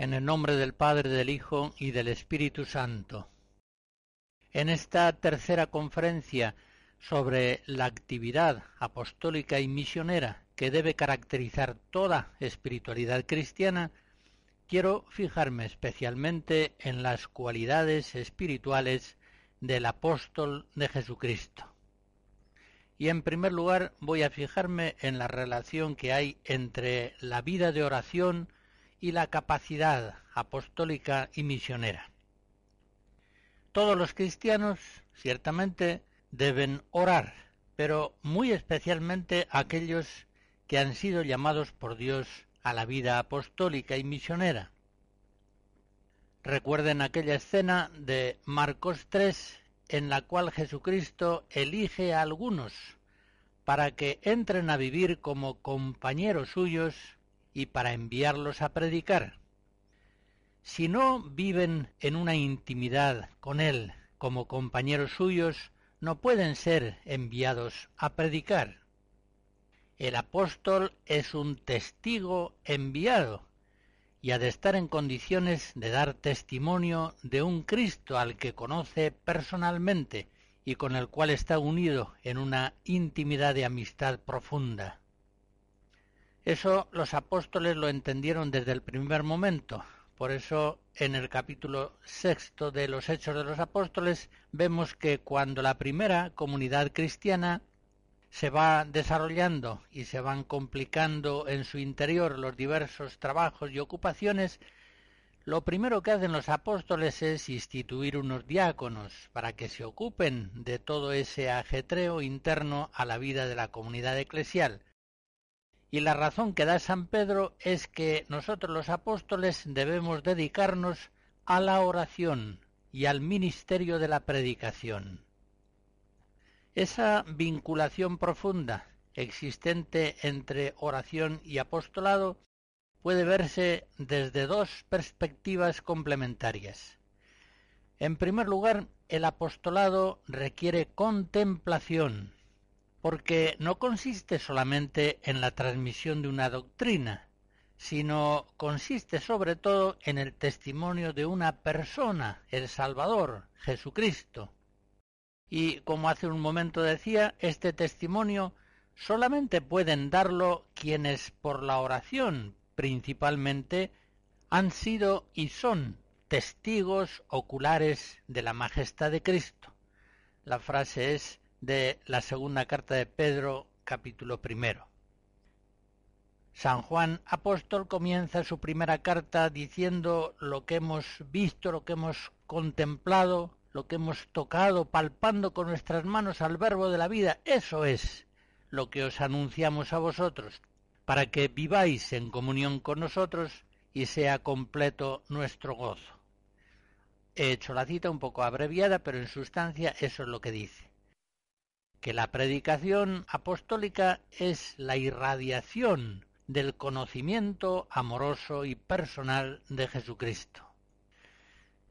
En el nombre del Padre, del Hijo y del Espíritu Santo. En esta tercera conferencia sobre la actividad apostólica y misionera que debe caracterizar toda espiritualidad cristiana, quiero fijarme especialmente en las cualidades espirituales del apóstol de Jesucristo. Y en primer lugar voy a fijarme en la relación que hay entre la vida de oración y la capacidad apostólica y misionera. Todos los cristianos, ciertamente, deben orar, pero muy especialmente aquellos que han sido llamados por Dios a la vida apostólica y misionera. Recuerden aquella escena de Marcos 3 en la cual Jesucristo elige a algunos para que entren a vivir como compañeros suyos y para enviarlos a predicar. Si no viven en una intimidad con Él como compañeros suyos, no pueden ser enviados a predicar. El apóstol es un testigo enviado y ha de estar en condiciones de dar testimonio de un Cristo al que conoce personalmente y con el cual está unido en una intimidad de amistad profunda. Eso los apóstoles lo entendieron desde el primer momento. Por eso en el capítulo sexto de los Hechos de los Apóstoles vemos que cuando la primera comunidad cristiana se va desarrollando y se van complicando en su interior los diversos trabajos y ocupaciones, lo primero que hacen los apóstoles es instituir unos diáconos para que se ocupen de todo ese ajetreo interno a la vida de la comunidad eclesial y la razón que da San Pedro es que nosotros los apóstoles debemos dedicarnos a la oración y al ministerio de la predicación. Esa vinculación profunda existente entre oración y apostolado puede verse desde dos perspectivas complementarias. En primer lugar, el apostolado requiere contemplación, porque no consiste solamente en la transmisión de una doctrina, sino consiste sobre todo en el testimonio de una persona, el Salvador, Jesucristo. Y como hace un momento decía, este testimonio solamente pueden darlo quienes por la oración principalmente han sido y son testigos oculares de la majestad de Cristo. La frase es de la segunda carta de Pedro, capítulo primero. San Juan Apóstol comienza su primera carta diciendo lo que hemos visto, lo que hemos contemplado, lo que hemos tocado, palpando con nuestras manos al verbo de la vida. Eso es lo que os anunciamos a vosotros, para que viváis en comunión con nosotros y sea completo nuestro gozo. He hecho la cita un poco abreviada, pero en sustancia eso es lo que dice que la predicación apostólica es la irradiación del conocimiento amoroso y personal de Jesucristo.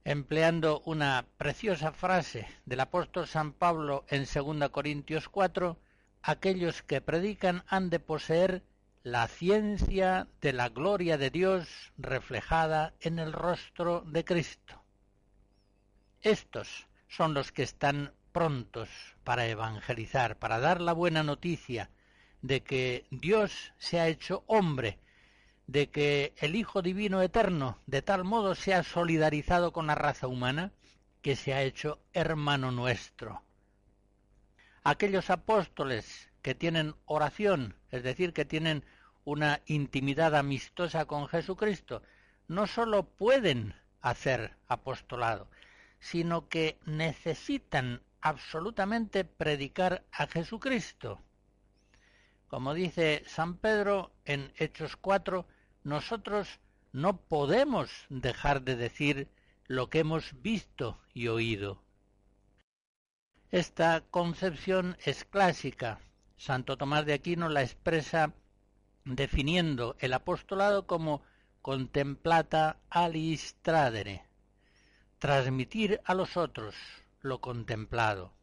Empleando una preciosa frase del apóstol San Pablo en 2 Corintios 4, aquellos que predican han de poseer la ciencia de la gloria de Dios reflejada en el rostro de Cristo. Estos son los que están prontos para evangelizar, para dar la buena noticia de que Dios se ha hecho hombre, de que el Hijo Divino Eterno de tal modo se ha solidarizado con la raza humana que se ha hecho hermano nuestro. Aquellos apóstoles que tienen oración, es decir, que tienen una intimidad amistosa con Jesucristo, no sólo pueden hacer apostolado, sino que necesitan absolutamente predicar a Jesucristo. Como dice San Pedro en Hechos 4, nosotros no podemos dejar de decir lo que hemos visto y oído. Esta concepción es clásica. Santo Tomás de Aquino la expresa definiendo el apostolado como contemplata alistradere, transmitir a los otros lo contemplado.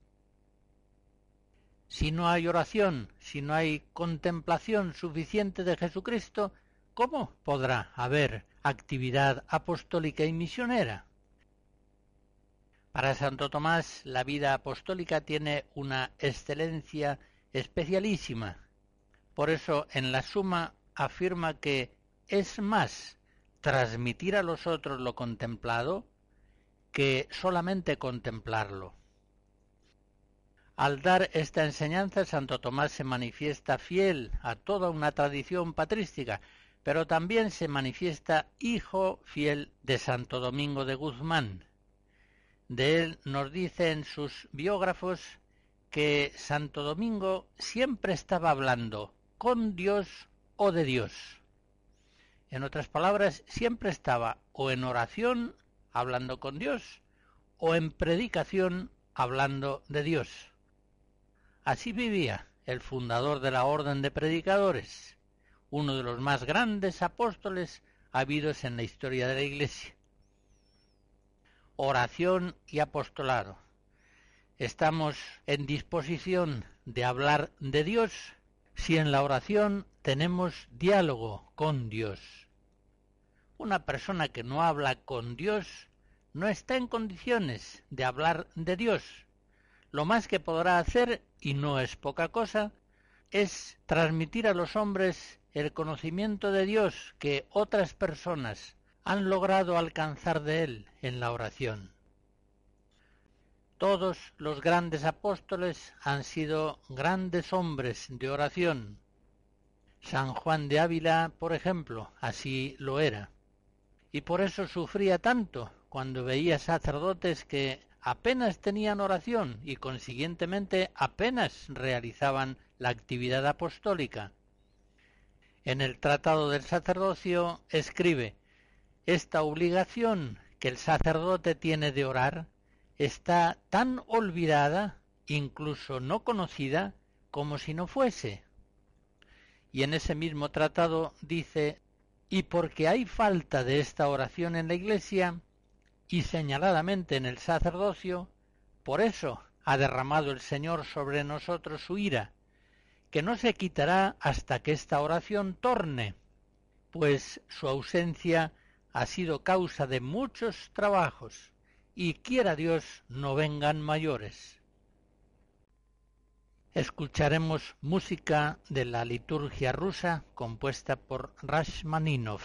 Si no hay oración, si no hay contemplación suficiente de Jesucristo, ¿cómo podrá haber actividad apostólica y misionera? Para Santo Tomás la vida apostólica tiene una excelencia especialísima. Por eso en la suma afirma que es más transmitir a los otros lo contemplado que solamente contemplarlo. Al dar esta enseñanza, Santo Tomás se manifiesta fiel a toda una tradición patrística, pero también se manifiesta hijo fiel de Santo Domingo de Guzmán. De él nos dicen sus biógrafos que Santo Domingo siempre estaba hablando con Dios o de Dios. En otras palabras, siempre estaba o en oración hablando con Dios o en predicación hablando de Dios. Así vivía el fundador de la Orden de Predicadores, uno de los más grandes apóstoles habidos en la historia de la Iglesia. Oración y apostolado. Estamos en disposición de hablar de Dios si en la oración tenemos diálogo con Dios. Una persona que no habla con Dios no está en condiciones de hablar de Dios. Lo más que podrá hacer, y no es poca cosa, es transmitir a los hombres el conocimiento de Dios que otras personas han logrado alcanzar de Él en la oración. Todos los grandes apóstoles han sido grandes hombres de oración. San Juan de Ávila, por ejemplo, así lo era y por eso sufría tanto cuando veía sacerdotes que apenas tenían oración y consiguientemente apenas realizaban la actividad apostólica. En el Tratado del Sacerdocio escribe Esta obligación que el sacerdote tiene de orar está tan olvidada, incluso no conocida, como si no fuese. Y en ese mismo tratado dice y porque hay falta de esta oración en la Iglesia y señaladamente en el sacerdocio, por eso ha derramado el Señor sobre nosotros su ira, que no se quitará hasta que esta oración torne, pues su ausencia ha sido causa de muchos trabajos, y quiera Dios no vengan mayores. Escucharemos música de la liturgia rusa compuesta por Rashmaninov.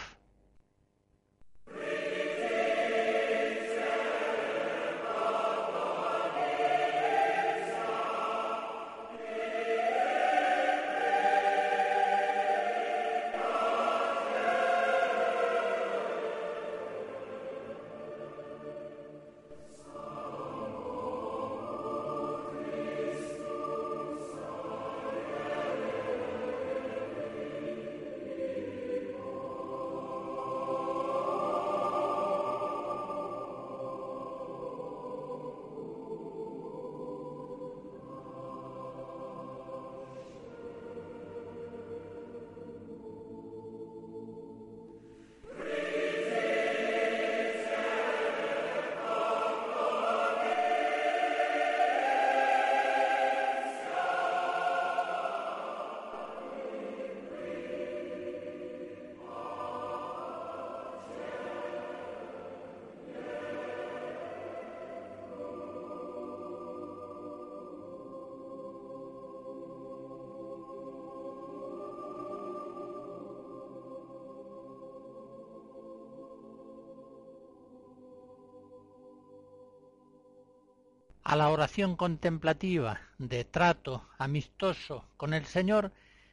A la oración contemplativa, de trato amistoso con el Señor,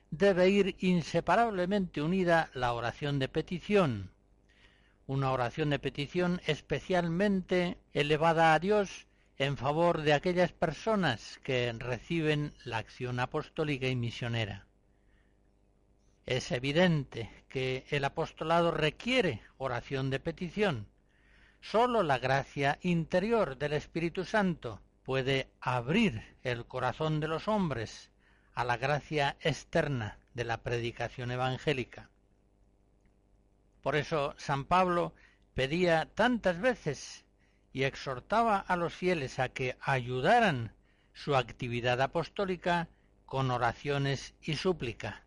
debe ir inseparablemente unida la oración de petición, una oración de petición especialmente elevada a Dios en favor de aquellas personas que reciben la acción apostólica y misionera. Es evidente que el apostolado requiere oración de petición. Sólo la gracia interior del Espíritu Santo puede abrir el corazón de los hombres a la gracia externa de la predicación evangélica. Por eso San Pablo pedía tantas veces y exhortaba a los fieles a que ayudaran su actividad apostólica con oraciones y súplica.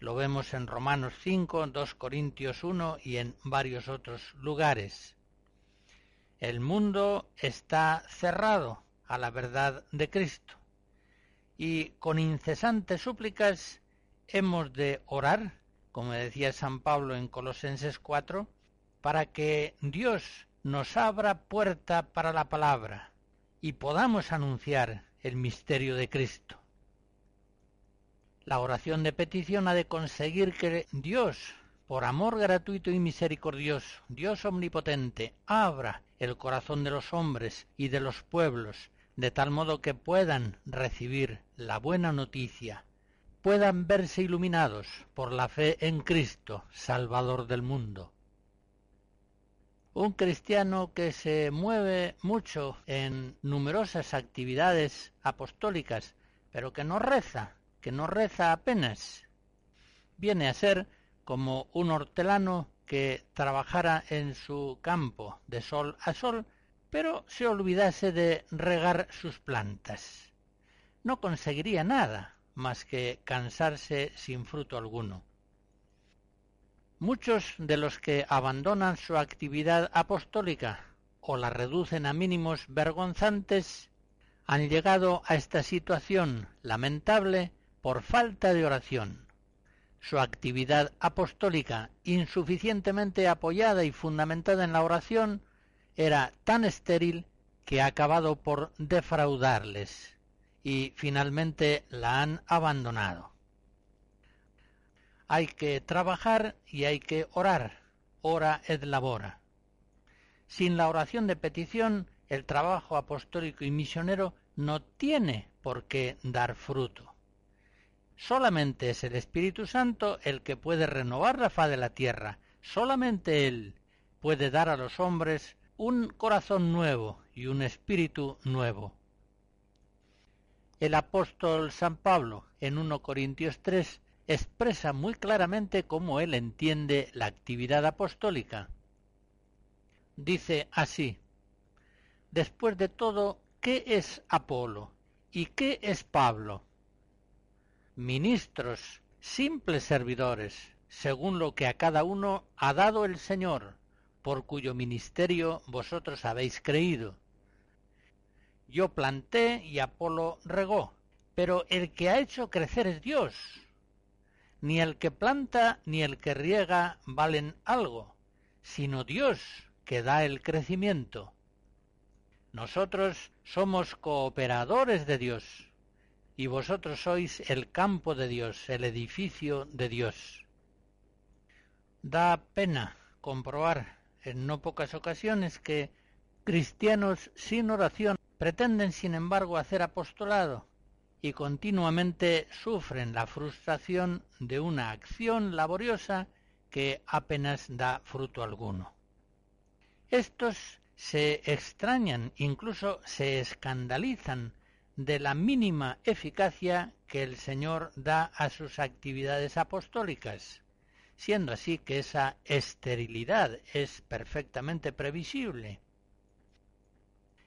Lo vemos en Romanos 5, 2 Corintios 1 y en varios otros lugares. El mundo está cerrado a la verdad de Cristo y con incesantes súplicas hemos de orar, como decía San Pablo en Colosenses 4, para que Dios nos abra puerta para la palabra y podamos anunciar el misterio de Cristo. La oración de petición ha de conseguir que Dios, por amor gratuito y misericordioso, Dios omnipotente, abra el corazón de los hombres y de los pueblos, de tal modo que puedan recibir la buena noticia, puedan verse iluminados por la fe en Cristo, Salvador del mundo. Un cristiano que se mueve mucho en numerosas actividades apostólicas, pero que no reza, que no reza apenas, viene a ser como un hortelano que trabajara en su campo de sol a sol, pero se olvidase de regar sus plantas. No conseguiría nada más que cansarse sin fruto alguno. Muchos de los que abandonan su actividad apostólica o la reducen a mínimos vergonzantes han llegado a esta situación lamentable por falta de oración. Su actividad apostólica, insuficientemente apoyada y fundamentada en la oración, era tan estéril que ha acabado por defraudarles y finalmente la han abandonado. Hay que trabajar y hay que orar. Ora et labora. Sin la oración de petición, el trabajo apostólico y misionero no tiene por qué dar fruto. Solamente es el Espíritu Santo el que puede renovar la faz de la tierra. Solamente Él puede dar a los hombres un corazón nuevo y un espíritu nuevo. El apóstol San Pablo en 1 Corintios 3 expresa muy claramente cómo él entiende la actividad apostólica. Dice así, después de todo, ¿qué es Apolo y qué es Pablo? Ministros, simples servidores, según lo que a cada uno ha dado el Señor, por cuyo ministerio vosotros habéis creído. Yo planté y Apolo regó, pero el que ha hecho crecer es Dios ni el que planta ni el que riega valen algo, sino Dios que da el crecimiento. Nosotros somos cooperadores de Dios, y vosotros sois el campo de Dios, el edificio de Dios. Da pena comprobar en no pocas ocasiones que cristianos sin oración pretenden sin embargo hacer apostolado y continuamente sufren la frustración de una acción laboriosa que apenas da fruto alguno. Estos se extrañan, incluso se escandalizan de la mínima eficacia que el Señor da a sus actividades apostólicas, siendo así que esa esterilidad es perfectamente previsible.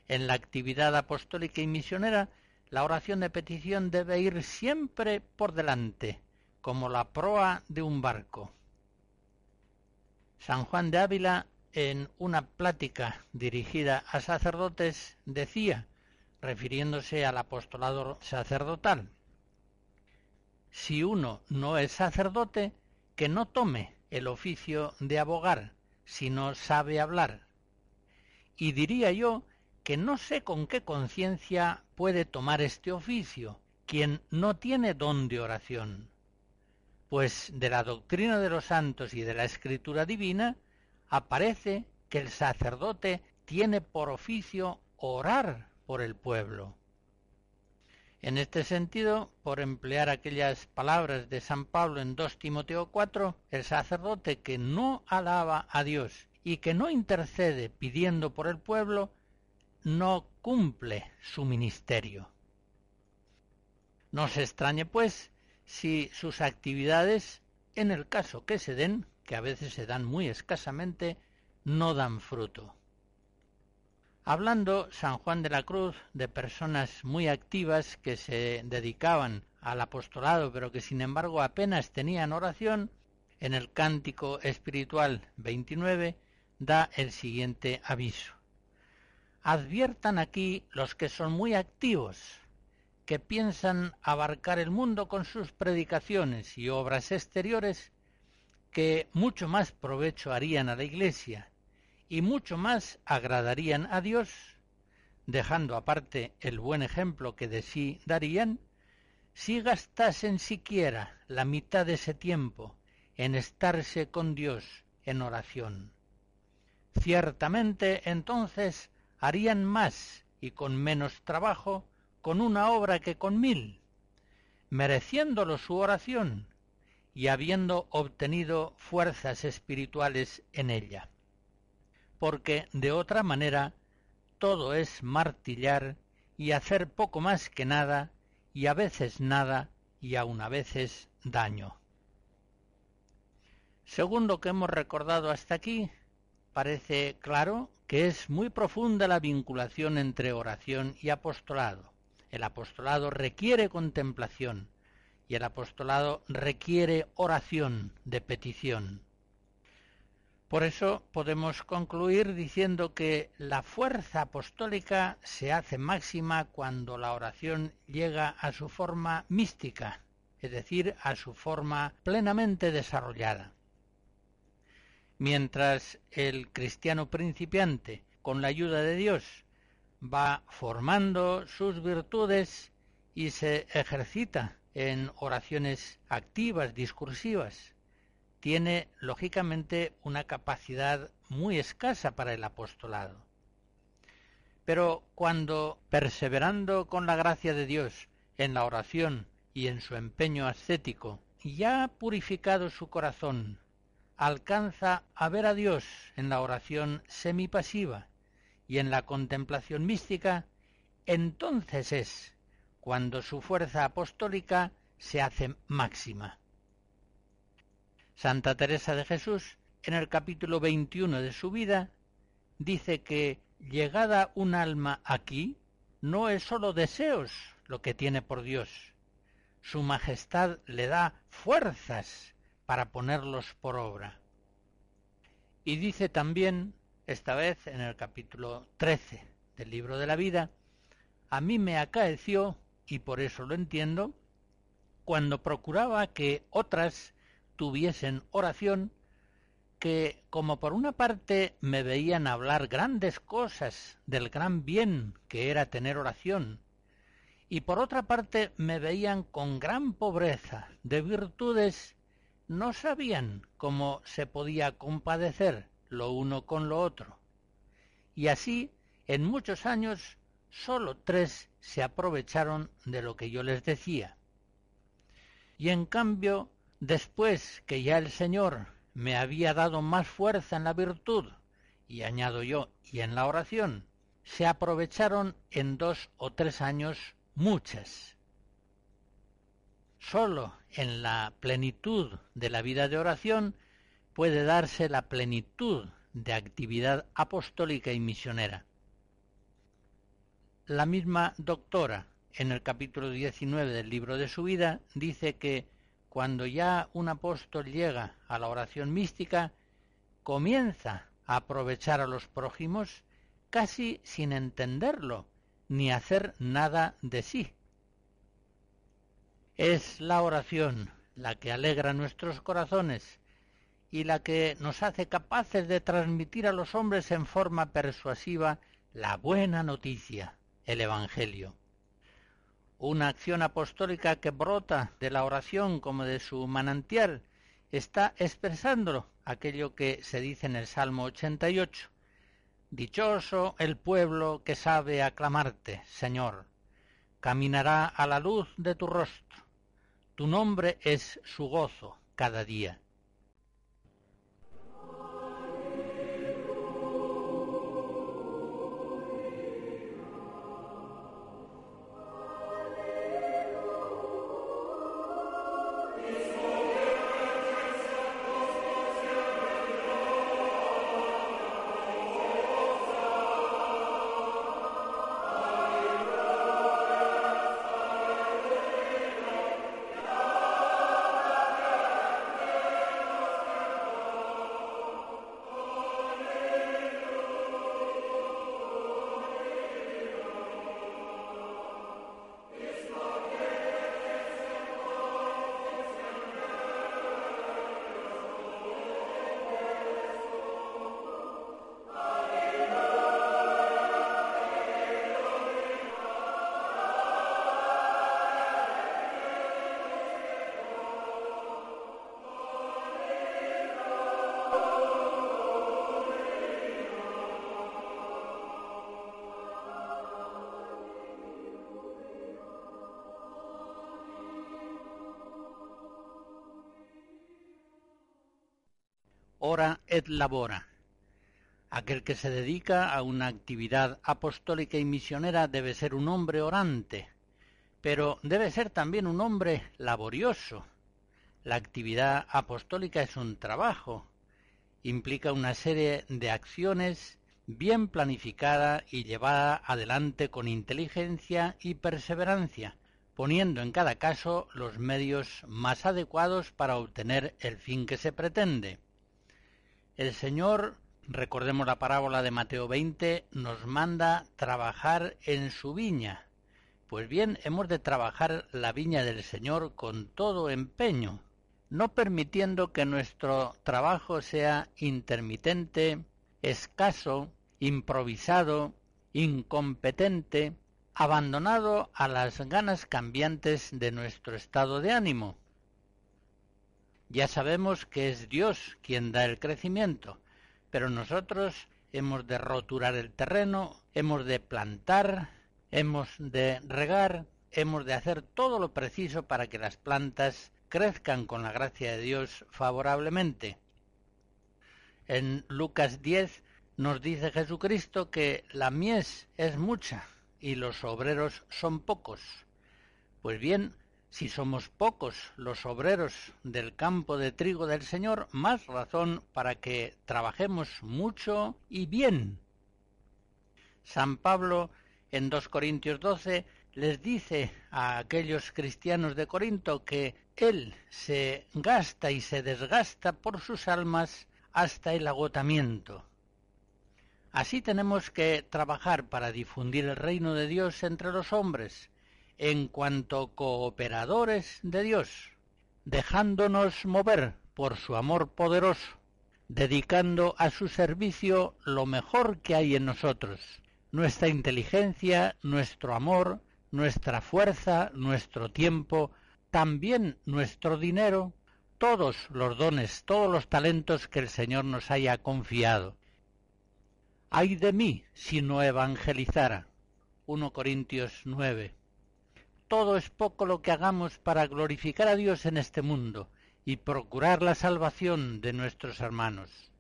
En la actividad apostólica y misionera la oración de petición debe ir siempre por delante, como la proa de un barco. San Juan de Ávila, en una plática dirigida a sacerdotes, decía, refiriéndose al apostolado sacerdotal, si uno no es sacerdote, que no tome el oficio de abogar, si no sabe hablar. Y diría yo que no sé con qué conciencia puede tomar este oficio quien no tiene don de oración, pues de la doctrina de los santos y de la escritura divina aparece que el sacerdote tiene por oficio orar por el pueblo. En este sentido, por emplear aquellas palabras de San Pablo en 2 Timoteo 4, el sacerdote que no alaba a Dios y que no intercede pidiendo por el pueblo, no cumple su ministerio. No se extrañe, pues, si sus actividades, en el caso que se den, que a veces se dan muy escasamente, no dan fruto. Hablando San Juan de la Cruz de personas muy activas que se dedicaban al apostolado, pero que sin embargo apenas tenían oración, en el cántico espiritual 29 da el siguiente aviso. Adviertan aquí los que son muy activos, que piensan abarcar el mundo con sus predicaciones y obras exteriores, que mucho más provecho harían a la Iglesia y mucho más agradarían a Dios, dejando aparte el buen ejemplo que de sí darían, si gastasen siquiera la mitad de ese tiempo en estarse con Dios en oración. Ciertamente entonces harían más y con menos trabajo con una obra que con mil, mereciéndolo su oración y habiendo obtenido fuerzas espirituales en ella porque de otra manera todo es martillar y hacer poco más que nada, y a veces nada, y aun a veces daño. Según lo que hemos recordado hasta aquí, parece claro que es muy profunda la vinculación entre oración y apostolado. El apostolado requiere contemplación y el apostolado requiere oración de petición. Por eso podemos concluir diciendo que la fuerza apostólica se hace máxima cuando la oración llega a su forma mística, es decir, a su forma plenamente desarrollada. Mientras el cristiano principiante, con la ayuda de Dios, va formando sus virtudes y se ejercita en oraciones activas, discursivas, tiene lógicamente una capacidad muy escasa para el apostolado. Pero cuando, perseverando con la gracia de Dios en la oración y en su empeño ascético, ya ha purificado su corazón, alcanza a ver a Dios en la oración semipasiva y en la contemplación mística, entonces es cuando su fuerza apostólica se hace máxima. Santa Teresa de Jesús, en el capítulo 21 de su vida, dice que llegada un alma aquí, no es sólo deseos lo que tiene por Dios. Su majestad le da fuerzas para ponerlos por obra. Y dice también, esta vez en el capítulo 13 del libro de la vida, a mí me acaeció, y por eso lo entiendo, cuando procuraba que otras tuviesen oración, que como por una parte me veían hablar grandes cosas del gran bien que era tener oración, y por otra parte me veían con gran pobreza de virtudes, no sabían cómo se podía compadecer lo uno con lo otro. Y así, en muchos años, sólo tres se aprovecharon de lo que yo les decía. Y en cambio, Después que ya el Señor me había dado más fuerza en la virtud, y añado yo, y en la oración, se aprovecharon en dos o tres años muchas. Sólo en la plenitud de la vida de oración puede darse la plenitud de actividad apostólica y misionera. La misma doctora, en el capítulo 19 del libro de su vida, dice que cuando ya un apóstol llega a la oración mística, comienza a aprovechar a los prójimos casi sin entenderlo ni hacer nada de sí. Es la oración la que alegra nuestros corazones y la que nos hace capaces de transmitir a los hombres en forma persuasiva la buena noticia, el Evangelio. Una acción apostólica que brota de la oración como de su manantial, está expresando aquello que se dice en el Salmo 88. Dichoso el pueblo que sabe aclamarte, Señor. Caminará a la luz de tu rostro. Tu nombre es su gozo cada día. Ora et labora. Aquel que se dedica a una actividad apostólica y misionera debe ser un hombre orante, pero debe ser también un hombre laborioso. La actividad apostólica es un trabajo, implica una serie de acciones bien planificada y llevada adelante con inteligencia y perseverancia, poniendo en cada caso los medios más adecuados para obtener el fin que se pretende. El Señor, recordemos la parábola de Mateo 20, nos manda trabajar en su viña. Pues bien, hemos de trabajar la viña del Señor con todo empeño, no permitiendo que nuestro trabajo sea intermitente, escaso, improvisado, incompetente, abandonado a las ganas cambiantes de nuestro estado de ánimo. Ya sabemos que es Dios quien da el crecimiento, pero nosotros hemos de roturar el terreno, hemos de plantar, hemos de regar, hemos de hacer todo lo preciso para que las plantas crezcan con la gracia de Dios favorablemente. En Lucas 10 nos dice Jesucristo que la mies es mucha y los obreros son pocos. Pues bien, si somos pocos los obreros del campo de trigo del Señor, más razón para que trabajemos mucho y bien. San Pablo en 2 Corintios 12 les dice a aquellos cristianos de Corinto que Él se gasta y se desgasta por sus almas hasta el agotamiento. Así tenemos que trabajar para difundir el reino de Dios entre los hombres, en cuanto cooperadores de Dios, dejándonos mover por su amor poderoso, dedicando a su servicio lo mejor que hay en nosotros, nuestra inteligencia, nuestro amor, nuestra fuerza, nuestro tiempo, también nuestro dinero, todos los dones, todos los talentos que el Señor nos haya confiado. Ay de mí si no evangelizara. 1 Corintios 9 todo es poco lo que hagamos para glorificar a Dios en este mundo y procurar la salvación de nuestros hermanos.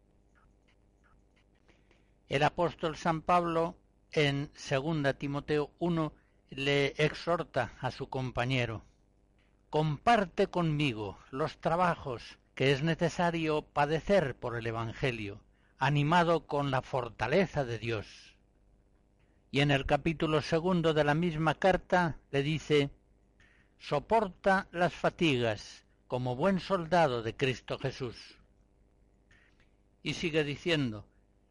El apóstol San Pablo en 2 Timoteo 1 le exhorta a su compañero, comparte conmigo los trabajos que es necesario padecer por el Evangelio, animado con la fortaleza de Dios y en el capítulo segundo de la misma carta le dice, soporta las fatigas como buen soldado de Cristo Jesús. Y sigue diciendo,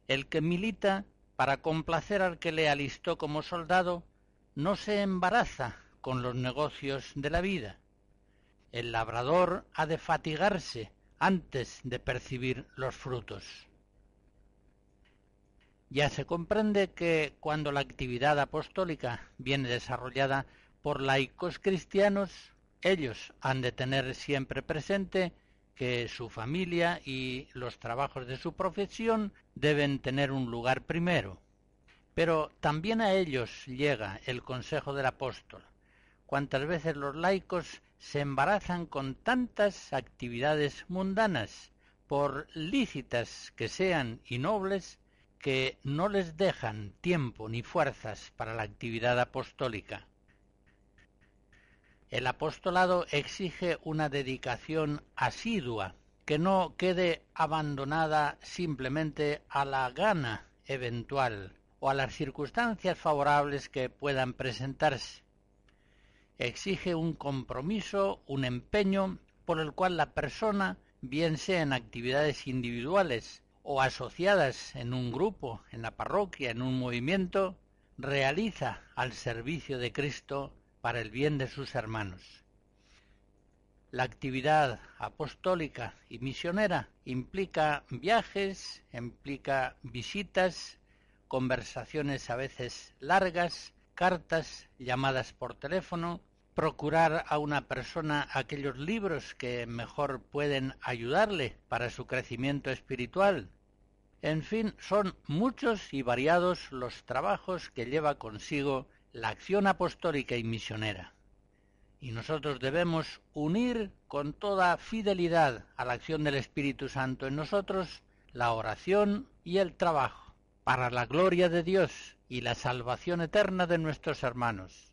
el que milita para complacer al que le alistó como soldado, no se embaraza con los negocios de la vida. El labrador ha de fatigarse antes de percibir los frutos. Ya se comprende que cuando la actividad apostólica viene desarrollada por laicos cristianos, ellos han de tener siempre presente que su familia y los trabajos de su profesión deben tener un lugar primero. Pero también a ellos llega el consejo del apóstol. Cuántas veces los laicos se embarazan con tantas actividades mundanas, por lícitas que sean y nobles, que no les dejan tiempo ni fuerzas para la actividad apostólica. El apostolado exige una dedicación asidua, que no quede abandonada simplemente a la gana eventual o a las circunstancias favorables que puedan presentarse. Exige un compromiso, un empeño por el cual la persona, bien sea en actividades individuales o asociadas en un grupo, en la parroquia, en un movimiento, realiza al servicio de Cristo para el bien de sus hermanos. La actividad apostólica y misionera implica viajes, implica visitas, conversaciones a veces largas, cartas, llamadas por teléfono, procurar a una persona aquellos libros que mejor pueden ayudarle para su crecimiento espiritual. En fin, son muchos y variados los trabajos que lleva consigo la acción apostólica y misionera. Y nosotros debemos unir con toda fidelidad a la acción del Espíritu Santo en nosotros la oración y el trabajo, para la gloria de Dios y la salvación eterna de nuestros hermanos.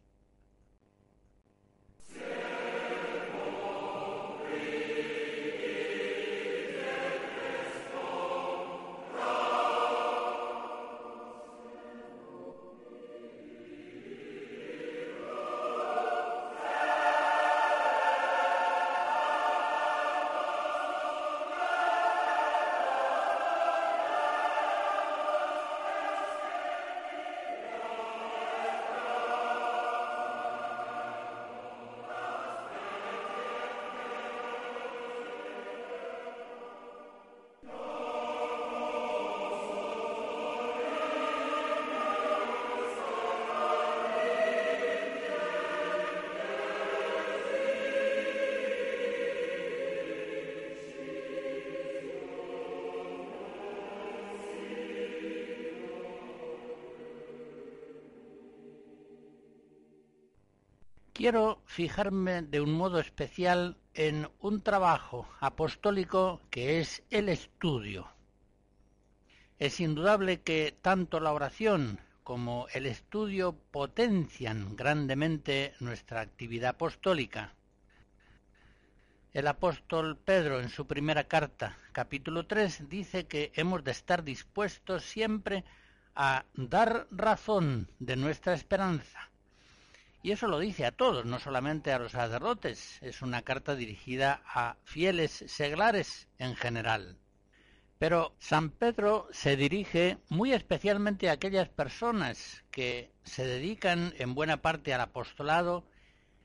Quiero fijarme de un modo especial en un trabajo apostólico que es el estudio. Es indudable que tanto la oración como el estudio potencian grandemente nuestra actividad apostólica. El apóstol Pedro en su primera carta, capítulo 3, dice que hemos de estar dispuestos siempre a dar razón de nuestra esperanza, y eso lo dice a todos, no solamente a los sacerdotes. Es una carta dirigida a fieles seglares en general. Pero San Pedro se dirige muy especialmente a aquellas personas que se dedican en buena parte al apostolado,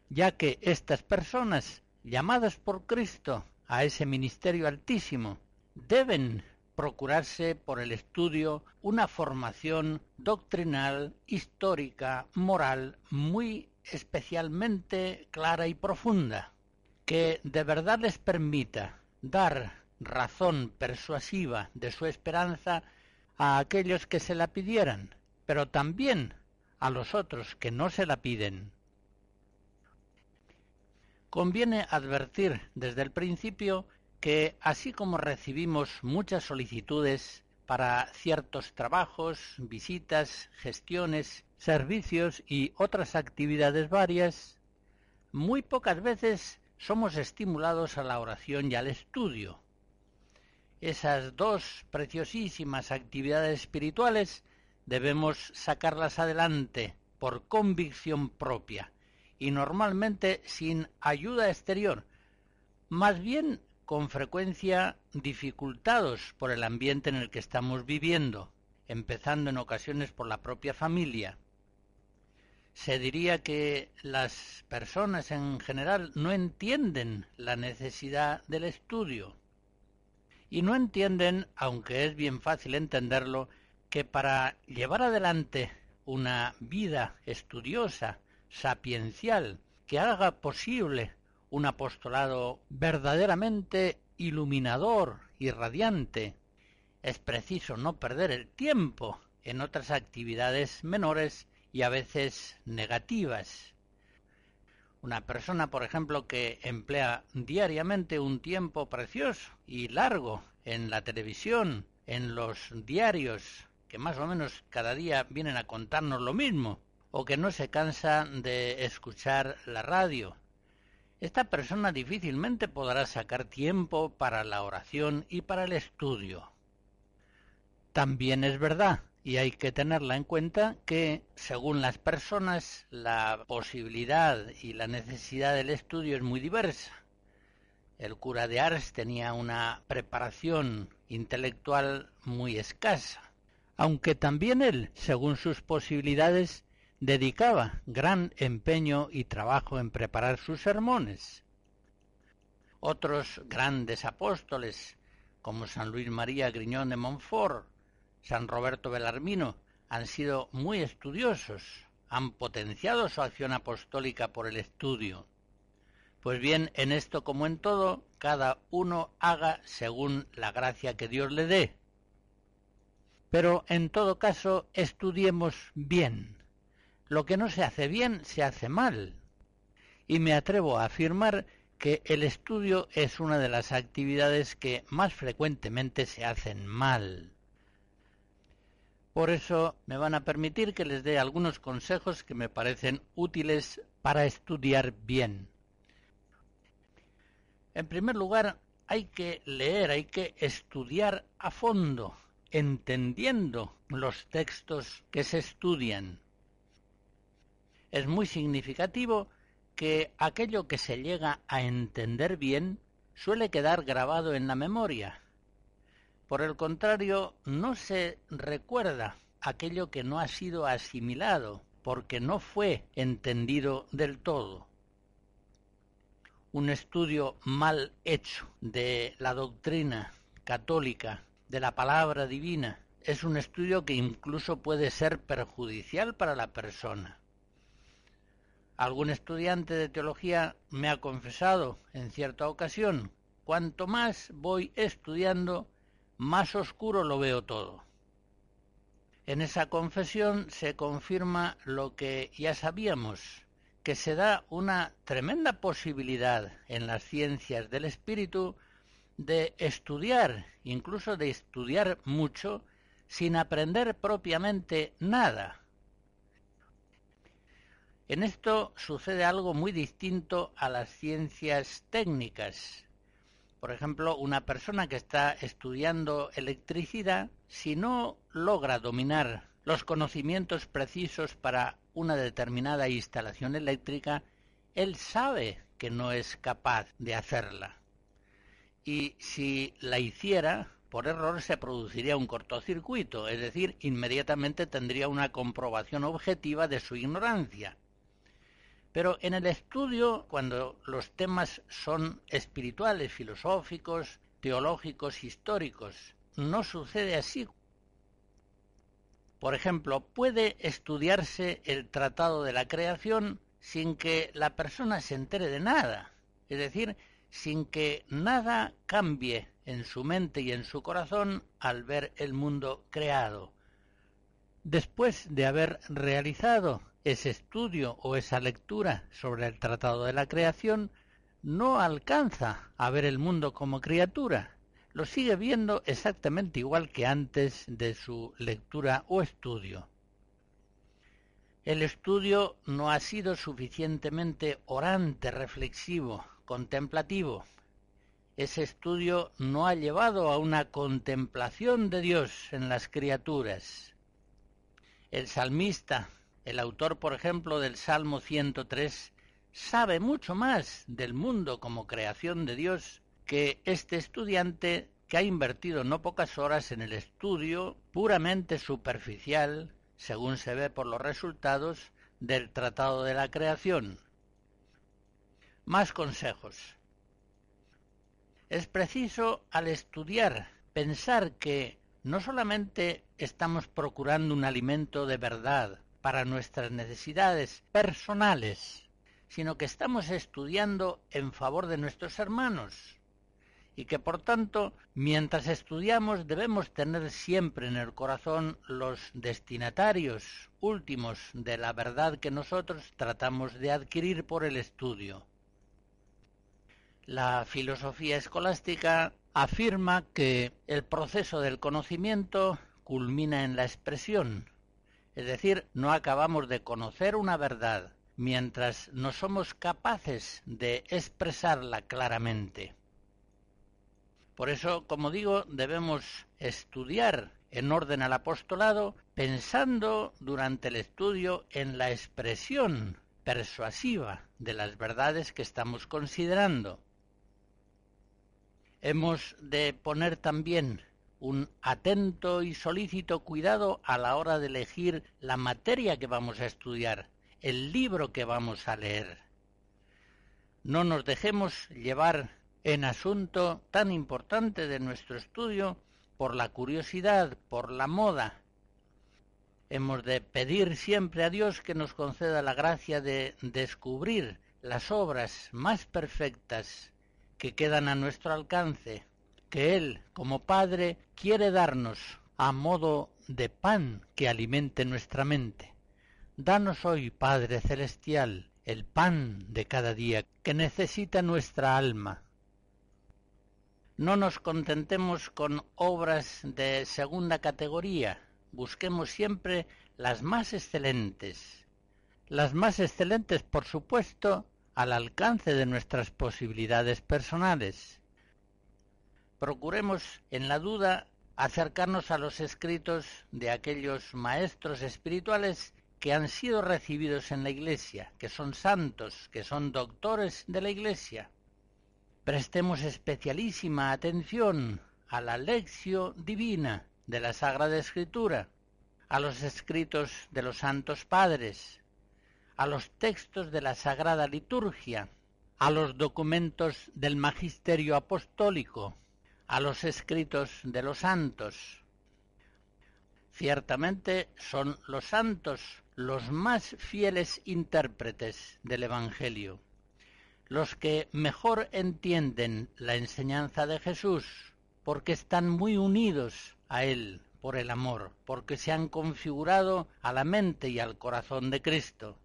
ya que estas personas, llamadas por Cristo a ese ministerio altísimo, deben procurarse por el estudio una formación doctrinal, histórica, moral muy especialmente clara y profunda, que de verdad les permita dar razón persuasiva de su esperanza a aquellos que se la pidieran, pero también a los otros que no se la piden. Conviene advertir desde el principio que así como recibimos muchas solicitudes para ciertos trabajos, visitas, gestiones, servicios y otras actividades varias, muy pocas veces somos estimulados a la oración y al estudio. Esas dos preciosísimas actividades espirituales debemos sacarlas adelante por convicción propia y normalmente sin ayuda exterior, más bien con frecuencia dificultados por el ambiente en el que estamos viviendo, empezando en ocasiones por la propia familia. Se diría que las personas en general no entienden la necesidad del estudio y no entienden, aunque es bien fácil entenderlo, que para llevar adelante una vida estudiosa, sapiencial, que haga posible un apostolado verdaderamente iluminador y radiante, es preciso no perder el tiempo en otras actividades menores y a veces negativas. Una persona, por ejemplo, que emplea diariamente un tiempo precioso y largo en la televisión, en los diarios, que más o menos cada día vienen a contarnos lo mismo, o que no se cansa de escuchar la radio. Esta persona difícilmente podrá sacar tiempo para la oración y para el estudio. También es verdad, y hay que tenerla en cuenta, que según las personas la posibilidad y la necesidad del estudio es muy diversa. El cura de Ars tenía una preparación intelectual muy escasa, aunque también él, según sus posibilidades, dedicaba gran empeño y trabajo en preparar sus sermones. Otros grandes apóstoles, como San Luis María Griñón de Montfort, San Roberto Belarmino, han sido muy estudiosos, han potenciado su acción apostólica por el estudio. Pues bien, en esto como en todo, cada uno haga según la gracia que Dios le dé. Pero en todo caso, estudiemos bien. Lo que no se hace bien se hace mal. Y me atrevo a afirmar que el estudio es una de las actividades que más frecuentemente se hacen mal. Por eso me van a permitir que les dé algunos consejos que me parecen útiles para estudiar bien. En primer lugar, hay que leer, hay que estudiar a fondo, entendiendo los textos que se estudian. Es muy significativo que aquello que se llega a entender bien suele quedar grabado en la memoria. Por el contrario, no se recuerda aquello que no ha sido asimilado, porque no fue entendido del todo. Un estudio mal hecho de la doctrina católica, de la palabra divina, es un estudio que incluso puede ser perjudicial para la persona. Algún estudiante de teología me ha confesado en cierta ocasión, cuanto más voy estudiando, más oscuro lo veo todo. En esa confesión se confirma lo que ya sabíamos, que se da una tremenda posibilidad en las ciencias del espíritu de estudiar, incluso de estudiar mucho, sin aprender propiamente nada, en esto sucede algo muy distinto a las ciencias técnicas. Por ejemplo, una persona que está estudiando electricidad, si no logra dominar los conocimientos precisos para una determinada instalación eléctrica, él sabe que no es capaz de hacerla. Y si la hiciera, por error se produciría un cortocircuito, es decir, inmediatamente tendría una comprobación objetiva de su ignorancia. Pero en el estudio, cuando los temas son espirituales, filosóficos, teológicos, históricos, no sucede así. Por ejemplo, puede estudiarse el tratado de la creación sin que la persona se entere de nada, es decir, sin que nada cambie en su mente y en su corazón al ver el mundo creado. Después de haber realizado ese estudio o esa lectura sobre el Tratado de la Creación no alcanza a ver el mundo como criatura, lo sigue viendo exactamente igual que antes de su lectura o estudio. El estudio no ha sido suficientemente orante, reflexivo, contemplativo. Ese estudio no ha llevado a una contemplación de Dios en las criaturas. El salmista el autor, por ejemplo, del Salmo 103 sabe mucho más del mundo como creación de Dios que este estudiante que ha invertido no pocas horas en el estudio puramente superficial, según se ve por los resultados, del Tratado de la Creación. Más consejos. Es preciso, al estudiar, pensar que no solamente estamos procurando un alimento de verdad para nuestras necesidades personales, sino que estamos estudiando en favor de nuestros hermanos y que por tanto, mientras estudiamos debemos tener siempre en el corazón los destinatarios últimos de la verdad que nosotros tratamos de adquirir por el estudio. La filosofía escolástica afirma que el proceso del conocimiento culmina en la expresión, es decir, no acabamos de conocer una verdad mientras no somos capaces de expresarla claramente. Por eso, como digo, debemos estudiar en orden al apostolado, pensando durante el estudio en la expresión persuasiva de las verdades que estamos considerando. Hemos de poner también un atento y solícito cuidado a la hora de elegir la materia que vamos a estudiar, el libro que vamos a leer. No nos dejemos llevar en asunto tan importante de nuestro estudio por la curiosidad, por la moda. Hemos de pedir siempre a Dios que nos conceda la gracia de descubrir las obras más perfectas que quedan a nuestro alcance, que Él, como Padre, quiere darnos a modo de pan que alimente nuestra mente. Danos hoy, Padre Celestial, el pan de cada día que necesita nuestra alma no nos contentemos con obras de segunda categoría, busquemos siempre las más excelentes. Las más excelentes, por supuesto, al alcance de nuestras posibilidades personales. Procuremos, en la duda, acercarnos a los escritos de aquellos maestros espirituales que han sido recibidos en la Iglesia, que son santos, que son doctores de la Iglesia. Prestemos especialísima atención a la lección divina de la Sagrada Escritura, a los escritos de los santos padres, a los textos de la Sagrada Liturgia, a los documentos del Magisterio Apostólico, a los escritos de los santos. Ciertamente son los santos los más fieles intérpretes del Evangelio los que mejor entienden la enseñanza de Jesús, porque están muy unidos a Él por el amor, porque se han configurado a la mente y al corazón de Cristo.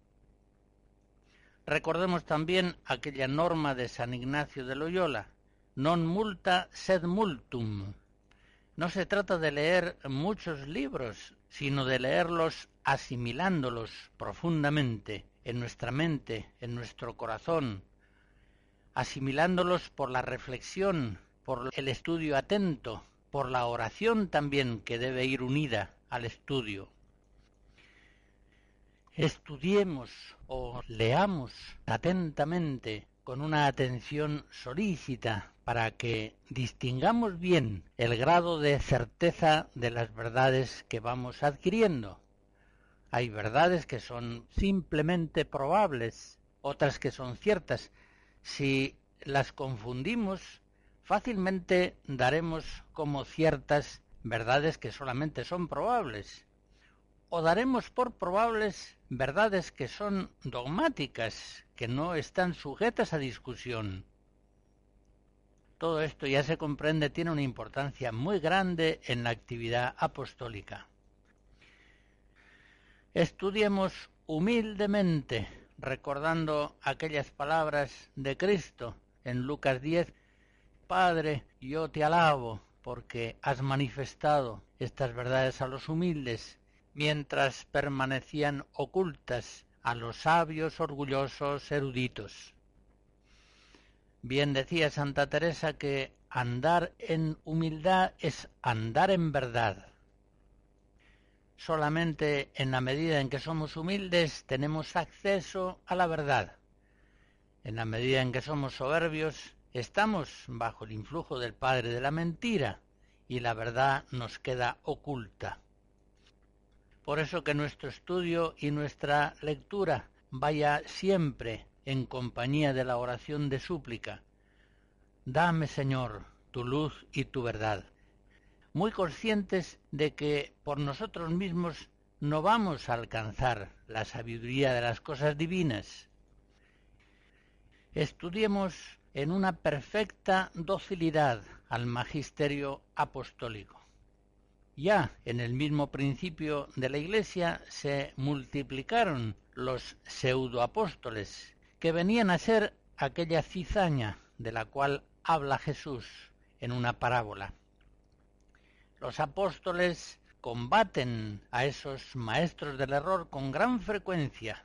Recordemos también aquella norma de San Ignacio de Loyola, non multa sed multum. No se trata de leer muchos libros, sino de leerlos asimilándolos profundamente en nuestra mente, en nuestro corazón, asimilándolos por la reflexión, por el estudio atento, por la oración también que debe ir unida al estudio. Estudiemos o leamos atentamente con una atención solícita para que distingamos bien el grado de certeza de las verdades que vamos adquiriendo. Hay verdades que son simplemente probables, otras que son ciertas, si las confundimos, fácilmente daremos como ciertas verdades que solamente son probables, o daremos por probables verdades que son dogmáticas, que no están sujetas a discusión. Todo esto ya se comprende tiene una importancia muy grande en la actividad apostólica. Estudiemos humildemente recordando aquellas palabras de Cristo en Lucas 10, Padre, yo te alabo porque has manifestado estas verdades a los humildes, mientras permanecían ocultas a los sabios, orgullosos, eruditos. Bien decía Santa Teresa que andar en humildad es andar en verdad. Solamente en la medida en que somos humildes tenemos acceso a la verdad. En la medida en que somos soberbios, estamos bajo el influjo del Padre de la mentira y la verdad nos queda oculta. Por eso que nuestro estudio y nuestra lectura vaya siempre en compañía de la oración de súplica. Dame, Señor, tu luz y tu verdad muy conscientes de que por nosotros mismos no vamos a alcanzar la sabiduría de las cosas divinas. Estudiemos en una perfecta docilidad al magisterio apostólico. Ya en el mismo principio de la Iglesia se multiplicaron los pseudoapóstoles, que venían a ser aquella cizaña de la cual habla Jesús en una parábola. Los apóstoles combaten a esos maestros del error con gran frecuencia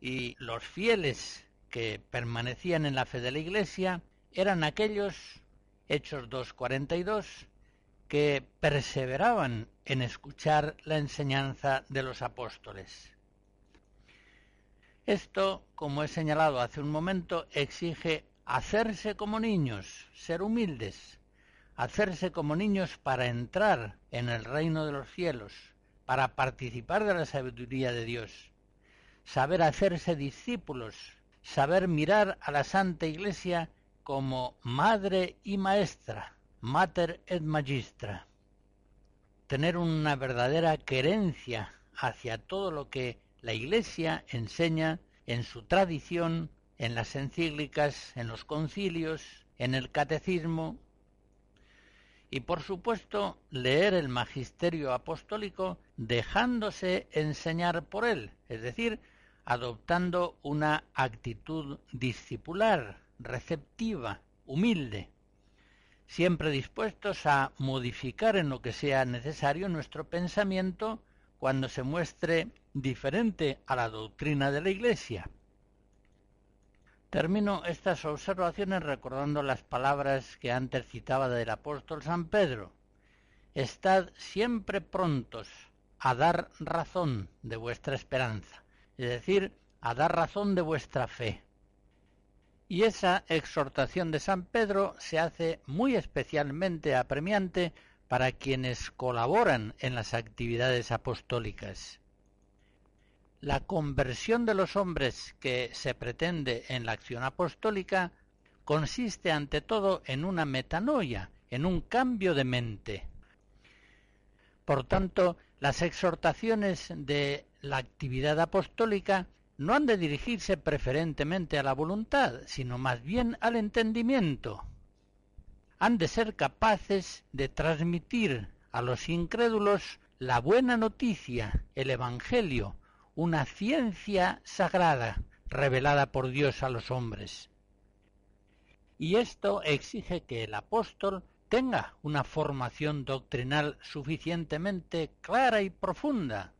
y los fieles que permanecían en la fe de la Iglesia eran aquellos, Hechos 2.42, que perseveraban en escuchar la enseñanza de los apóstoles. Esto, como he señalado hace un momento, exige hacerse como niños, ser humildes, hacerse como niños para entrar en el reino de los cielos, para participar de la sabiduría de Dios, saber hacerse discípulos, saber mirar a la Santa Iglesia como madre y maestra, mater et magistra, tener una verdadera querencia hacia todo lo que la Iglesia enseña en su tradición, en las encíclicas, en los concilios, en el catecismo, y por supuesto leer el magisterio apostólico dejándose enseñar por él, es decir, adoptando una actitud discipular, receptiva, humilde, siempre dispuestos a modificar en lo que sea necesario nuestro pensamiento cuando se muestre diferente a la doctrina de la Iglesia. Termino estas observaciones recordando las palabras que antes citaba del apóstol San Pedro. Estad siempre prontos a dar razón de vuestra esperanza es decir, a dar razón de vuestra fe. Y esa exhortación de San Pedro se hace muy especialmente apremiante para quienes colaboran en las actividades apostólicas. La conversión de los hombres que se pretende en la acción apostólica consiste ante todo en una metanoia, en un cambio de mente. Por tanto, las exhortaciones de la actividad apostólica no han de dirigirse preferentemente a la voluntad, sino más bien al entendimiento. Han de ser capaces de transmitir a los incrédulos la buena noticia, el Evangelio, una ciencia sagrada revelada por Dios a los hombres. Y esto exige que el apóstol tenga una formación doctrinal suficientemente clara y profunda,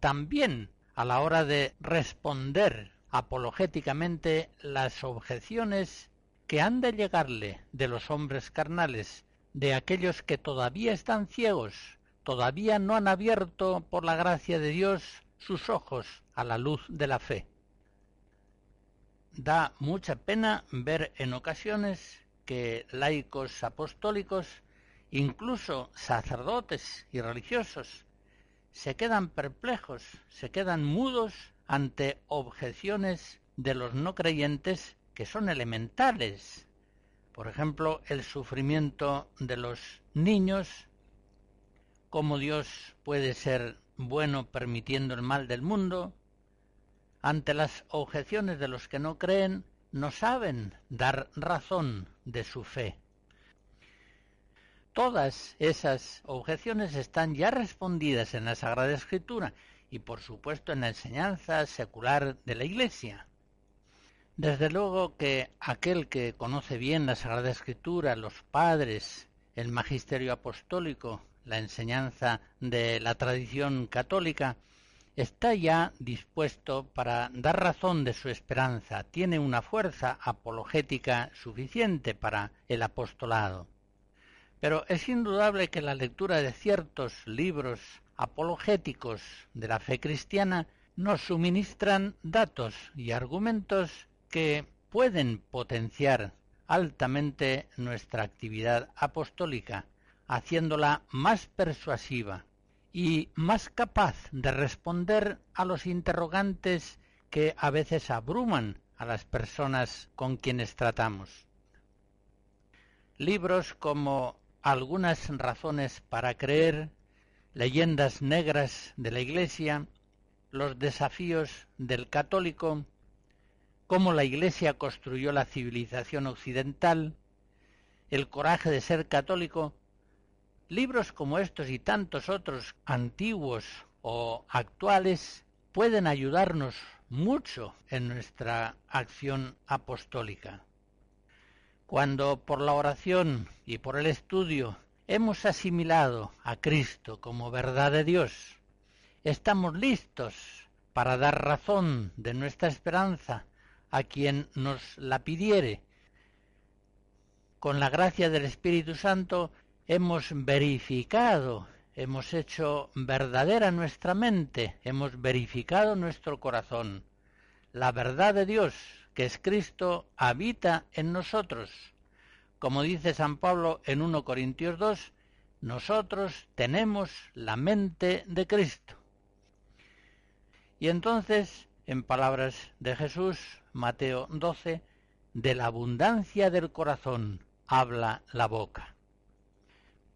también a la hora de responder apologéticamente las objeciones que han de llegarle de los hombres carnales, de aquellos que todavía están ciegos, todavía no han abierto por la gracia de Dios sus ojos a la luz de la fe. Da mucha pena ver en ocasiones que laicos apostólicos, incluso sacerdotes y religiosos, se quedan perplejos, se quedan mudos ante objeciones de los no creyentes que son elementales. Por ejemplo, el sufrimiento de los niños, cómo Dios puede ser bueno permitiendo el mal del mundo. Ante las objeciones de los que no creen, no saben dar razón de su fe. Todas esas objeciones están ya respondidas en la Sagrada Escritura y por supuesto en la enseñanza secular de la Iglesia. Desde luego que aquel que conoce bien la Sagrada Escritura, los padres, el magisterio apostólico, la enseñanza de la tradición católica, está ya dispuesto para dar razón de su esperanza, tiene una fuerza apologética suficiente para el apostolado. Pero es indudable que la lectura de ciertos libros apologéticos de la fe cristiana nos suministran datos y argumentos que pueden potenciar altamente nuestra actividad apostólica, haciéndola más persuasiva y más capaz de responder a los interrogantes que a veces abruman a las personas con quienes tratamos. Libros como algunas razones para creer, leyendas negras de la Iglesia, los desafíos del católico, cómo la Iglesia construyó la civilización occidental, el coraje de ser católico, libros como estos y tantos otros antiguos o actuales pueden ayudarnos mucho en nuestra acción apostólica. Cuando por la oración y por el estudio hemos asimilado a Cristo como verdad de Dios, estamos listos para dar razón de nuestra esperanza a quien nos la pidiere. Con la gracia del Espíritu Santo hemos verificado, hemos hecho verdadera nuestra mente, hemos verificado nuestro corazón. La verdad de Dios, que es Cristo, habita en nosotros. Como dice San Pablo en 1 Corintios 2, nosotros tenemos la mente de Cristo. Y entonces, en palabras de Jesús, Mateo 12, de la abundancia del corazón habla la boca.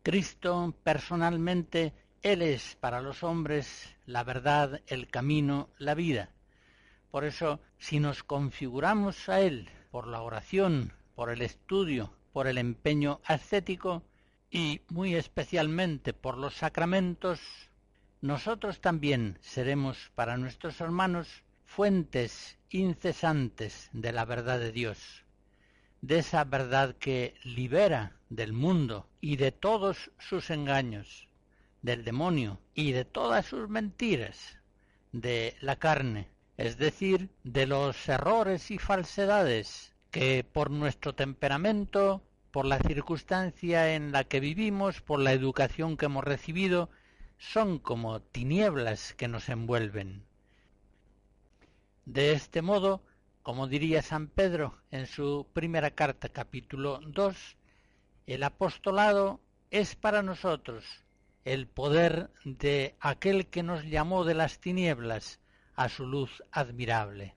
Cristo personalmente, Él es para los hombres la verdad, el camino, la vida. Por eso, si nos configuramos a Él por la oración, por el estudio, por el empeño ascético y muy especialmente por los sacramentos, nosotros también seremos para nuestros hermanos fuentes incesantes de la verdad de Dios, de esa verdad que libera del mundo y de todos sus engaños, del demonio y de todas sus mentiras, de la carne, es decir, de los errores y falsedades que por nuestro temperamento, por la circunstancia en la que vivimos, por la educación que hemos recibido, son como tinieblas que nos envuelven. De este modo, como diría San Pedro en su primera carta capítulo 2, el apostolado es para nosotros el poder de aquel que nos llamó de las tinieblas a su luz admirable.